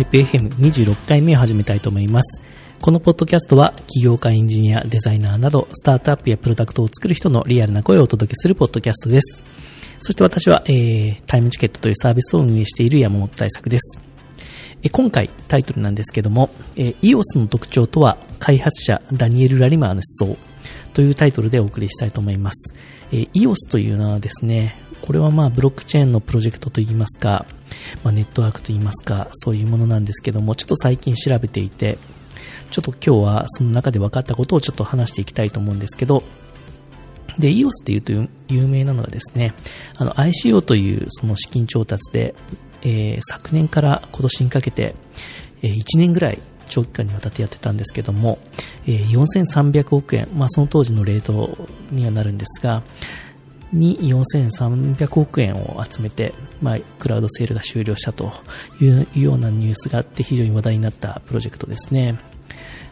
イプ FM26 回目を始めたいと思います。このポッドキャストは起業家、エンジニア、デザイナーなどスタートアップやプロダクトを作る人のリアルな声をお届けするポッドキャストです。そして私は、えー、タイムチケットというサービスを運営している山本大作です。え今回タイトルなんですけども、え EOS の特徴とは開発者ダニエル・ラリマーの思想というタイトルでお送りしたいと思います。え EOS というのはですね、これはまあブロックチェーンのプロジェクトといいますか、まあ、ネットワークといいますか、そういうものなんですけども、ちょっと最近調べていて、ちょっと今日はその中で分かったことをちょっと話していきたいと思うんですけど、で、EOS っていうと有名なのはですね、あの ICO というその資金調達で、えー、昨年から今年にかけて、えー、1年ぐらい長期間にわたってやってたんですけども、えー、4300億円、まあ、その当時のレートにはなるんですが、に4300億円を集めて、まあ、クラウドセールが終了したというようなニュースがあって非常に話題になったプロジェクトですね。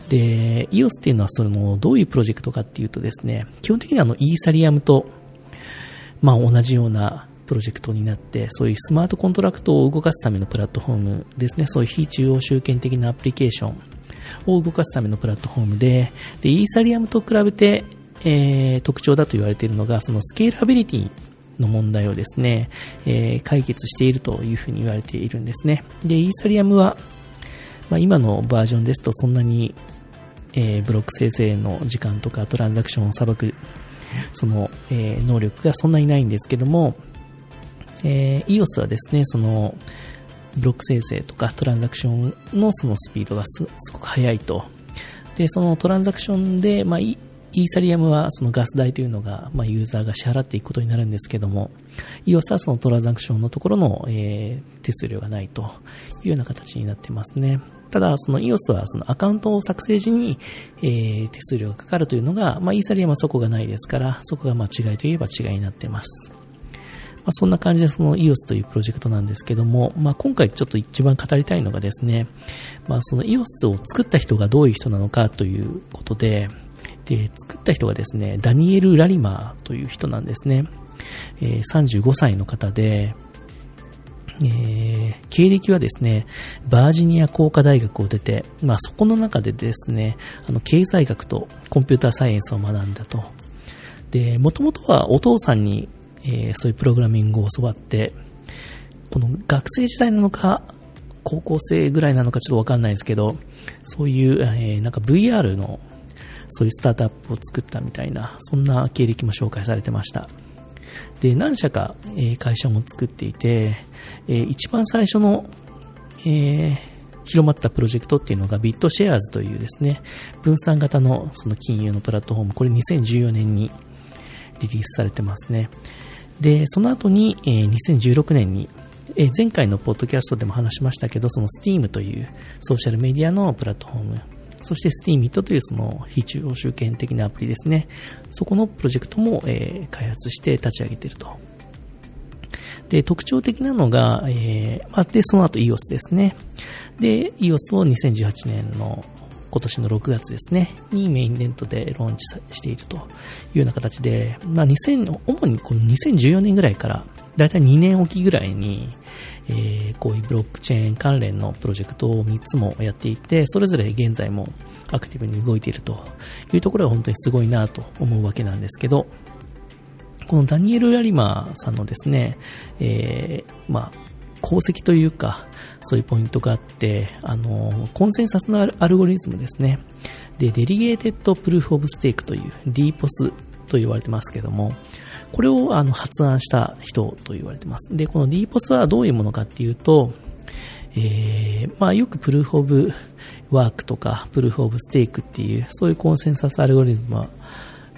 で、EOS っていうのはそのどういうプロジェクトかっていうとですね、基本的にはあのイーサリアムと、まあ、同じようなプロジェクトになって、そういうスマートコントラクトを動かすためのプラットフォームですね、そういう非中央集権的なアプリケーションを動かすためのプラットフォームで、で、イーサリアムと比べて、えー、特徴だと言われているのが、そのスケーラビリティの問題をですね、えー、解決しているというふうに言われているんですね。で、イーサリアムは、まあ、今のバージョンですとそんなに、えー、ブロック生成の時間とかトランザクションを裁くその、えー、能力がそんなにないんですけども、えー、EOS はですね、そのブロック生成とかトランザクションのそのスピードがすごく速いと。で、そのトランザクションで、まあ、イーサリアムはそのガス代というのが、まあ、ユーザーが支払っていくことになるんですけども、EOS はそのトランザクションのところの、えー、手数料がないというような形になってますね。ただ、その EOS はそのアカウントを作成時に、えー、手数料がかかるというのが、まあ、イーサリアムはそこがないですから、そこが間違いといえば違いになってます。まあ、そんな感じでその EOS というプロジェクトなんですけども、まあ、今回ちょっと一番語りたいのがですね、まあ、その EOS を作った人がどういう人なのかということで、で、作った人がですね、ダニエル・ラリマーという人なんですね。えー、35歳の方で、えー、経歴はですね、バージニア工科大学を出て、まあそこの中でですね、あの、経済学とコンピューターサイエンスを学んだと。で、もともとはお父さんに、えー、そういうプログラミングを教わって、この学生時代なのか、高校生ぐらいなのかちょっとわかんないですけど、そういう、えー、なんか VR のそういうスタートアップを作ったみたいな、そんな経歴も紹介されてました。で、何社か、え会社も作っていて、え一番最初の、えー、広まったプロジェクトっていうのがビットシェアーズというですね、分散型のその金融のプラットフォーム、これ2014年にリリースされてますね。で、その後に、え、2016年に、え、前回のポッドキャストでも話しましたけど、その Steam というソーシャルメディアのプラットフォーム、そして Steamit というその非中央集権的なアプリですね。そこのプロジェクトも、えー、開発して立ち上げていると。で、特徴的なのが、えー、まあ、で、その後 EOS ですね。で、EOS を2018年の今年の6月ですね、にメインデントでローンチしているというような形で、まあ、2000、主にこの2014年ぐらいから、だいたい2年おきぐらいに、えー、こういうブロックチェーン関連のプロジェクトを3つもやっていて、それぞれ現在もアクティブに動いているというところが本当にすごいなと思うわけなんですけど、このダニエル・ラリマーさんのですね、えー、まあ、功績というか、そういうポイントがあって、あの、コンセンサスのアルゴリズムですね。で、 Delegated Proof of Stake という DPOS と言われてますけども、これをあの発案した人と言われています。で、この DPOS はどういうものかっていうと、えー、まあよく Proof of Work とか Proof of Stake っていうそういう consensus algorithm は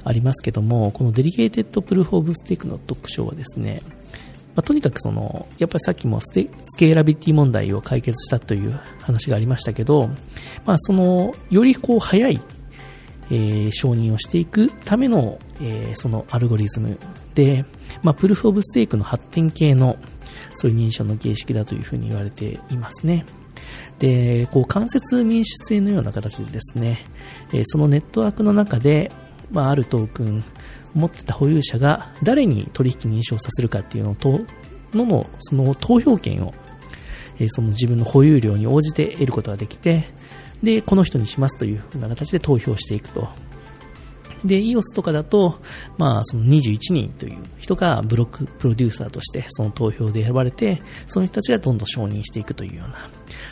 ありますけども、この Delegated Proof of Stake の特徴はですね、まあ、とにかくその、やっぱりさっきも scalability 問題を解決したという話がありましたけど、まあその、よりこう早いえー、承認をしていくための、えー、そのアルゴリズムで、まあ、プルフオブステークの発展系のそういう認証の形式だというふうに言われていますね。で、こう間接民主制のような形でですね、そのネットワークの中で、まあ、あるトークン持ってた保有者が誰に取引認証させるかっていうのとののその投票権をえ、その自分の保有量に応じて得ることができて、で、この人にしますというふうな形で投票していくと。で、EOS とかだと、まあ、その21人という人がブロックプロデューサーとしてその投票で選ばれて、その人たちがどんどん承認していくというような、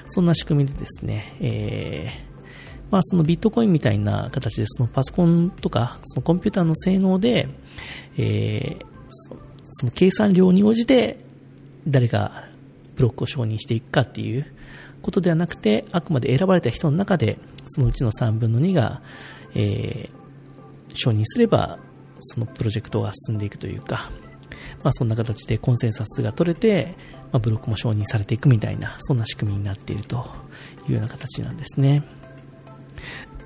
そんな仕組みでですね、えー、まあ、そのビットコインみたいな形でそのパソコンとかそのコンピューターの性能で、えー、その計算量に応じて誰がブロックを承認していくかっていうことではなくてあくまで選ばれた人の中でそのうちの3分の2が、えー、承認すればそのプロジェクトが進んでいくというか、まあ、そんな形でコンセンサスが取れて、まあ、ブロックも承認されていくみたいなそんな仕組みになっているというような形なんですね。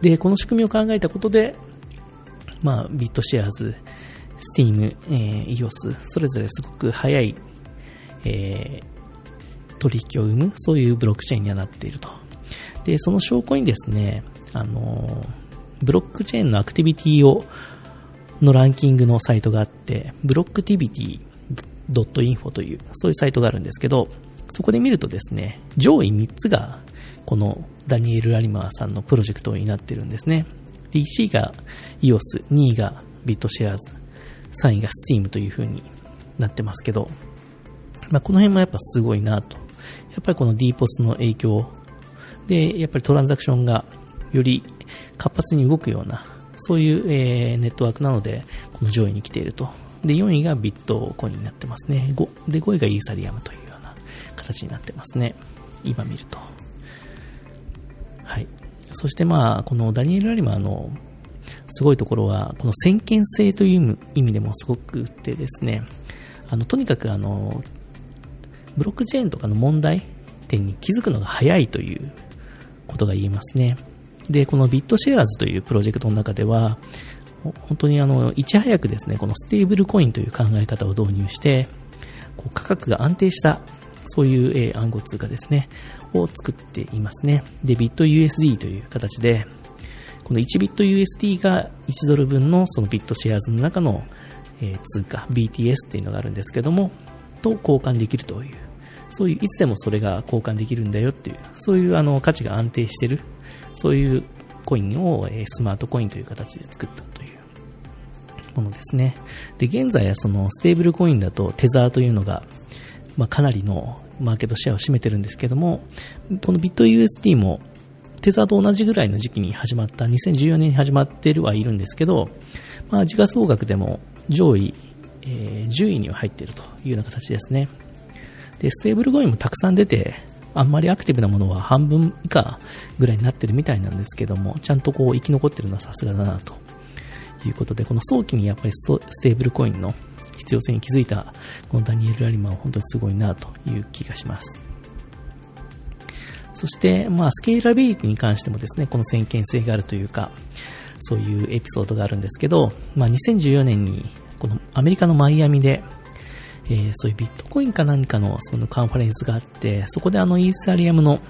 で、この仕組みを考えたことで、まあ、 BitShares、Steam、えー、EOS、それぞれすごく早い、えー、取引を生む、そういうブロックチェーンにはなっていると。で、その証拠にですね、あのブロックチェーンのアクティビティを、のランキングのサイトがあって、 Blocktivity .info という、そういうサイトがあるんですけど、そこで見るとですね、上位3つがこのダニエル・ラリマーさんのプロジェクトになってるんですね。1位が EOS、2位が BitShares、3位が Steam という風になってますけど、まあ、この辺もやっぱすごいなと。やっぱりこの DPOS の影響で、やっぱりトランザクションがより活発に動くような、そういう、えー、ネットワークなので、この上位に来ていると。で、4位がビットコインになってますね。5, で5位がイーサリアムというような形になってますね。今見ると。はい。そしてまあ、このダニエル・ラリマーのすごいところは、この先見性という意味でもすごくてですね、あの、とにかくあの、ブロックチェーンとかの問題点に気づくのが早いということが言えますね。で、このビットシェアーズというプロジェクトの中では、本当にあの、いち早くですね、このステーブルコインという考え方を導入して、こう価格が安定したそういう、暗号通貨ですね、を作っていますね。で、ビット USD という形で、この1ビット USD が1ドル分のそのビットシェアーズの中の、通貨、BTS っていうのがあるんですけども、と交換できるという、そういう、いつでもそれが交換できるんだよっていう、そういうあの価値が安定している、そういうコインを、スマートコインという形で作ったというものですね。で、現在はそのステーブルコインだとテザーというのがまあ、かなりのマーケットシェアを占めてるんですけども、このビット USD もテザーと同じぐらいの時期に始まった、2014年に始まってるはいるんですけど、まあ、時価総額でも上位、えー、10位には入っているというような形ですね。で、ステーブルコインもたくさん出て、あんまりアクティブなものは半分以下ぐらいになってるみたいなんですけども、ちゃんとこう生き残ってるのはさすがだなということで、この早期にやっぱりステーブルコインの必要性に気づいたこのダニエル・ラリマンは本当にすごいなという気がします。そして、まあ、スケーラビリティに関してもですね、この先見性があるというか、そういうエピソードがあるんですけど、まあ、2014年にこのアメリカのマイアミで、えー、そういうビットコインか何かのそのカンファレンスがあって、そこであのイーサリアムの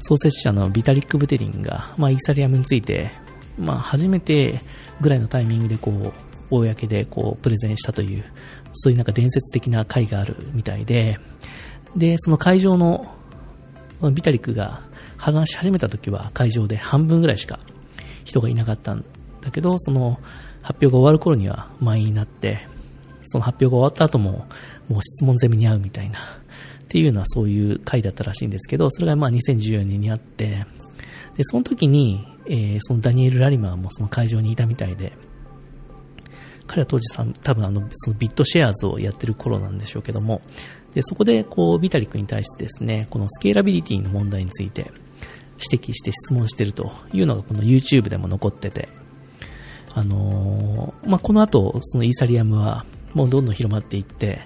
創設者のビタリック・ブテリンが、まあ、イーサリアムについて、まあ、初めてぐらいのタイミングでこう、公でこうプレゼンしたという、そういうなんか伝説的な会があるみたいで、で、その会場の、ビタリックが話し始めた時は会場で半分ぐらいしか人がいなかったんだけど、その発表が終わる頃には満員になって、その発表が終わった後も、もう質問攻めに合うみたいな、っていうのはそういう会だったらしいんですけど、それがまあ2014年にあって、で、その時に、えー、そのダニエル・ラリマーもその会場にいたみたいで、彼は当時さ多分あのそのビットシェアーズをやってる頃なんでしょうけども、でそこでこうビタリックに対してですね、このスケーラビリティの問題について指摘して質問してるというのがこの YouTube でも残ってて、あのー、まあ、この後、そのイーサリアムはもうどんどん広まっていって、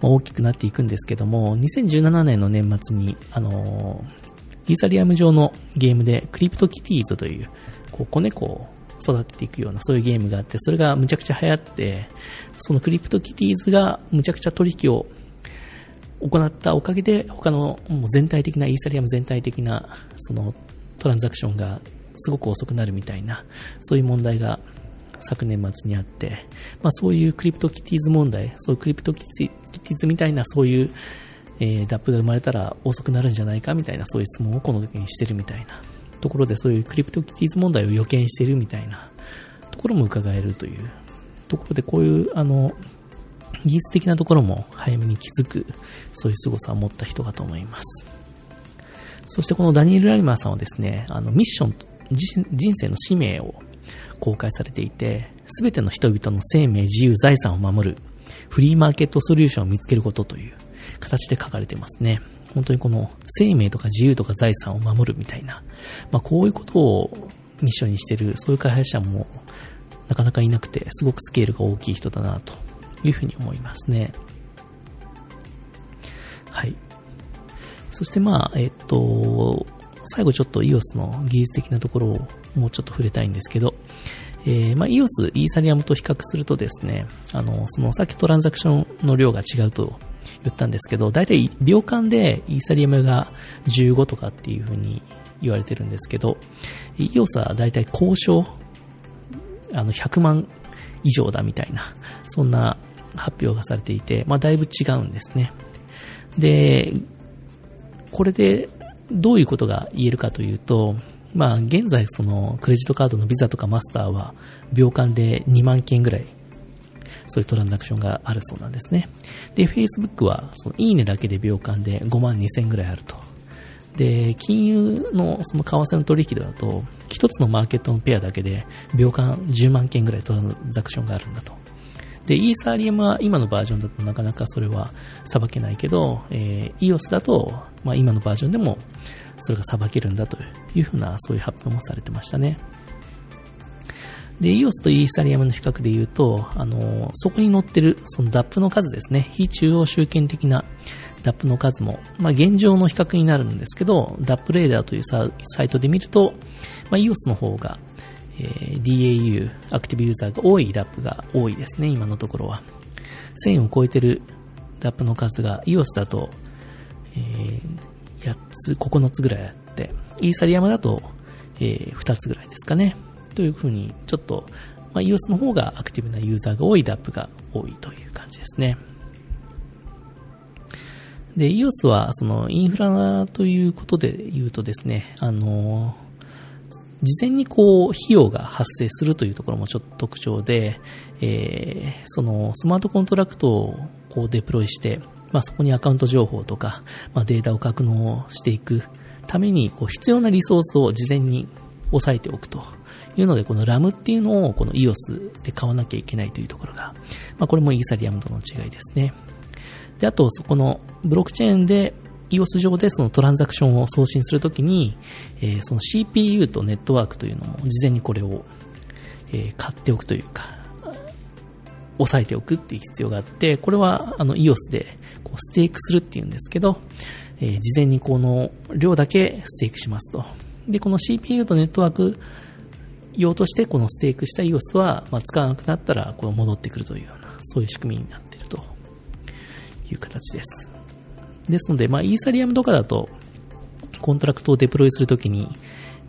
まあ、大きくなっていくんですけども、2017年の年末に、あの、イーサリアム上のゲームで CryptoKitties という、こう子猫を育てていくようなそういうゲームがあって、それがむちゃくちゃ流行って、その CryptoKitties がむちゃくちゃ取引を行ったおかげで、他のもう全体的な、イーサリアム全体的なそのトランザクションがすごく遅くなるみたいな、そういう問題が昨年末にあって、まあ、そういう CryptoKitties 問題、そういう CryptoKittyーズみたいなそういうえー、DAP が生まれたら遅くなるんじゃないかみたいなそういう質問をこの時にしてるみたいなところでそういうクリプトキティーズ問題を予見してるみたいなところも伺えるというところでこういうあの技術的なところも早めに気づくそういう凄さを持った人かと思います。そしてこのダニエル・ラリマーさんはですねあのミッション人生の使命を公開されていて全ての人々の生命自由財産を守るフリーマーケットソリューションを見つけることという形で書かれてますね本当にこの生命とか自由とか財産を守るみたいな、まあ、こういうことをミッションにしてるそういう開発者もなかなかいなくて、すごくスケールが大きい人だなというふうに思いますね。はい。そしてまあ、えっと、最後ちょっと EOS の技術的なところをもうちょっと触れたいんですけど、えー、まあ、EOS、イーサリアムと比較するとですね、あの、そのさっきトランザクションの量が違うと言ったんですけど、大体秒間でイーサリアムが15とかっていうふうに言われてるんですけど、EOS は大体交渉あの100万以上だみたいな、そんな発表がされていて、まあ、だいぶ違うんですね。で、これでどういうことが言えるかというと、まあ、現在、その、クレジットカードのビザとかマスターは、秒間で2万件ぐらい、そういうトランザクションがあるそうなんですね。で、Facebook は、その、いいねだけで秒間で5万2千ぐらいあると。で、金融のその為替の取引だと、一つのマーケットのペアだけで秒間10万件ぐらいトランザクションがあるんだと。で、イーサリアムは今のバージョンだとなかなかそれはさばけないけど、えー、EOS だと、まあ、今のバージョンでもそれがさばけるんだというふうなそういう発表もされてましたね。で、EOS とイーサリアムの比較で言うと、あの、そこに載ってるその DAP の数ですね、非中央集権的な DAP の数も、まあ、現状の比較になるんですけど、DAP レーダーというサイトで見ると、まあ、EOS の方が、えー、DAU、アクティブユーザーが多い DAP が多いですね、今のところは。1000を超えてる DAP の数が EOS だと、えー、8つ、9つぐらいあって、イーサリアムだと、えー、2つぐらいですかね。というふうに、ちょっと、まあ、EOS の方がアクティブなユーザーが多い DAP が多いという感じですね。で、EOS はそのインフラということで言うとですね、あの、事前にこう費用が発生するというところもちょっと特徴で、えー、そのスマートコントラクトをこうデプロイして、まあ、そこにアカウント情報とか、まあ、データを格納していくためにこう必要なリソースを事前に押さえておくというので、この RAM っていうのをこの EOS で買わなきゃいけないというところが、まあ、これもイーサリアムとの違いですね。で、あと、そこのブロックチェーンで EOS 上でそのトランザクションを送信するときに、えー、その CPU とネットワークというのも事前にこれを、えー、買っておくというか、押さえておくっていう必要があって、これはあの EOS でこう stake するっていうんですけど、えー、事前にこの量だけ stake しますと。で、この CPU とネットワーク用としてこの stake した EOS は、まあ、使わなくなったらこの戻ってくるというような、そういう仕組みになっているという形です。ですので、まあ、イーサリアムとかだと、 contract を deploy するときに、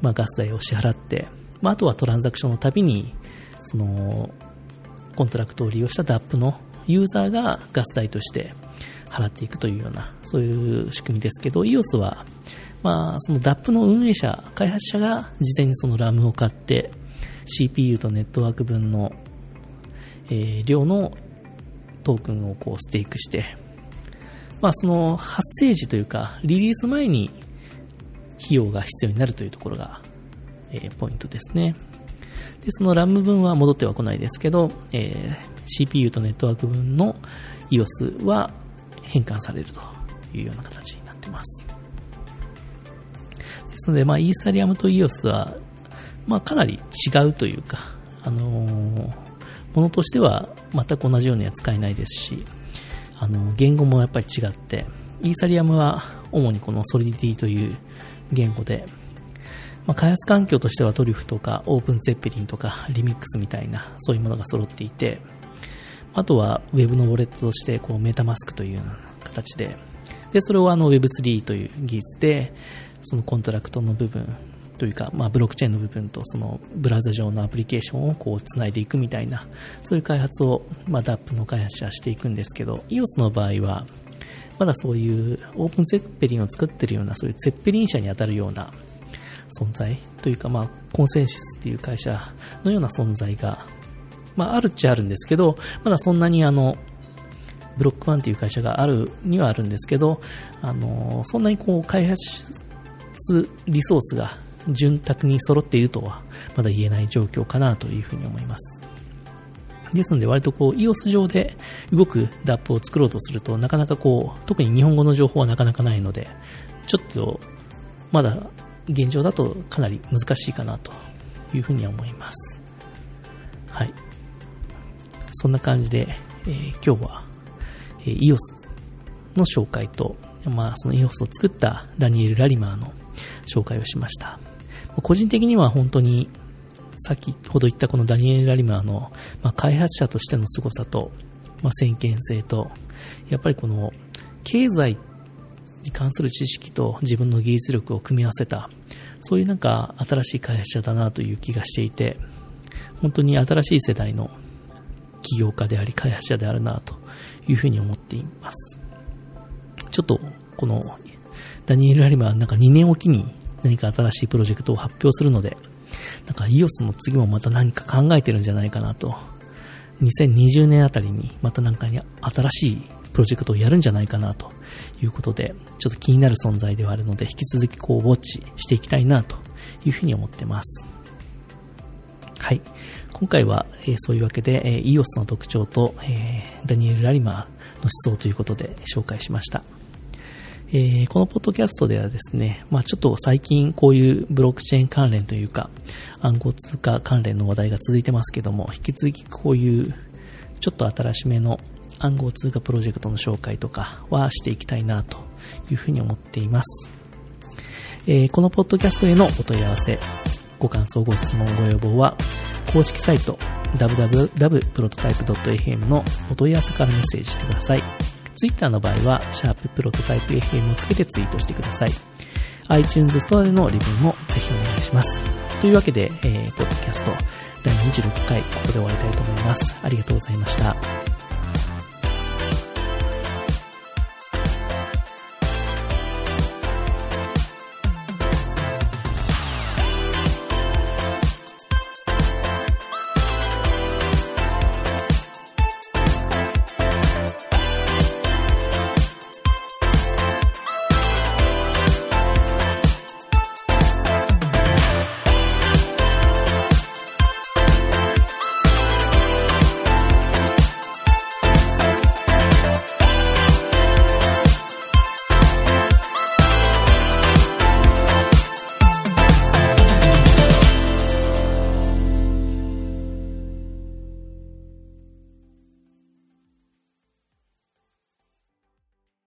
まあ、ガス代を支払って、まあ、あとはトランザクションのたびに、その、 contract を利用した DAP のユーザーがガス代として払っていくというような、そういう仕組みですけど、EOS は、まあ、その DApp の運営者、開発者が事前にその RAM を買って、CPU とネットワーク分の、えー、量のトークンをこう stake して、まあ、その発生時というか、リリース前に費用が必要になるというところが、えー、ポイントですね。で、その RAM 分は戻ってはこないですけど、えー、CPU とネットワーク分の EOS は変換されるというような形になっています。ですので、まあ、イーサリアムと EOS は、まあ、かなり違うというか、あのー、ものとしては全く同じようには使えないですし、あの言語もやっぱり違って、イーサリアムは主にこの Solidity という言語で、まあ、開発環境としては Truffle とか OpenZeppelin とかリミックスみたいなそういうものが揃っていて、あとは Web のウォレットとしてこう MetaMask というような形で、でそれをあの Web3 という技術でその contract の部分というか、まあ、ブロックチェーンの部分とそのブラウザ上のアプリケーションをこうつないでいくみたいなそういう開発を、まあ、DAP の開発者はしていくんですけど EOS の場合はまだそういうオープンゼッペリンを作っているような、そういうゼッペリン社に当たるような存在というか、まあ、コンセンシスっていう会社のような存在が、まあ、あるっちゃあるんですけど、まだそんなにあの、ブロックワンっていう会社があるにはあるんですけど、あのそんなにこう開発リソースが潤沢に揃っているとはまだ言えない状況かなというふうに思います。ですので割とこう EOS 上で動く DAP を作ろうとするとなかなかこう特に日本語の情報はなかなかないのでちょっとまだ現状だとかなり難しいかなというふうには思います。はい。そんな感じで、えー、今日は、えー、EOS の紹介と、まあその EOS を作ったダニエル・ラリマーの紹介をしました。個人的には本当に先ほど言ったこのダニエル・ラリマーの、まあ、開発者としての凄さと、まあ、先見性と、やっぱりこの経済に関する知識と自分の技術力を組み合わせた、そういうなんか新しい開発者だなという気がしていて、本当に新しい世代の起業家であり開発者であるなというふうに思っています。ちょっとこのダニエル・ラリマーなんか2年おきに何か新しいプロジェクトを発表するので、なんか EOS の次もまた何か考えてるんじゃないかなと。2020年あたりにまたなんかに新しいプロジェクトをやるんじゃないかなということで、ちょっと気になる存在ではあるので、引き続きこうウォッチしていきたいなというふうに思ってます。はい。今回は、えー、そういうわけで、えー、EOS の特徴と、えー、ダニエル・ラリマーの思想ということで紹介しました。えー、このポッドキャストではですね、まあちょっと最近こういうブロックチェーン関連というか、暗号通貨関連の話題が続いてますけども、引き続きこういうちょっと新しめの暗号通貨プロジェクトの紹介とかはしていきたいなというふうに思っています。えー、このポッドキャストへのお問い合わせ、ご感想、ご質問、ご要望は、公式サイト www.prototype.fm のお問い合わせからメッセージしてください。Twitter の場合は、シャーププロトタイプ FM をつけてツイートしてください。iTunes ストアでのレビューもぜひお願いします。というわけで、えー、ポッドキャスト第26回、ここで終わりたいと思います。ありがとうございました。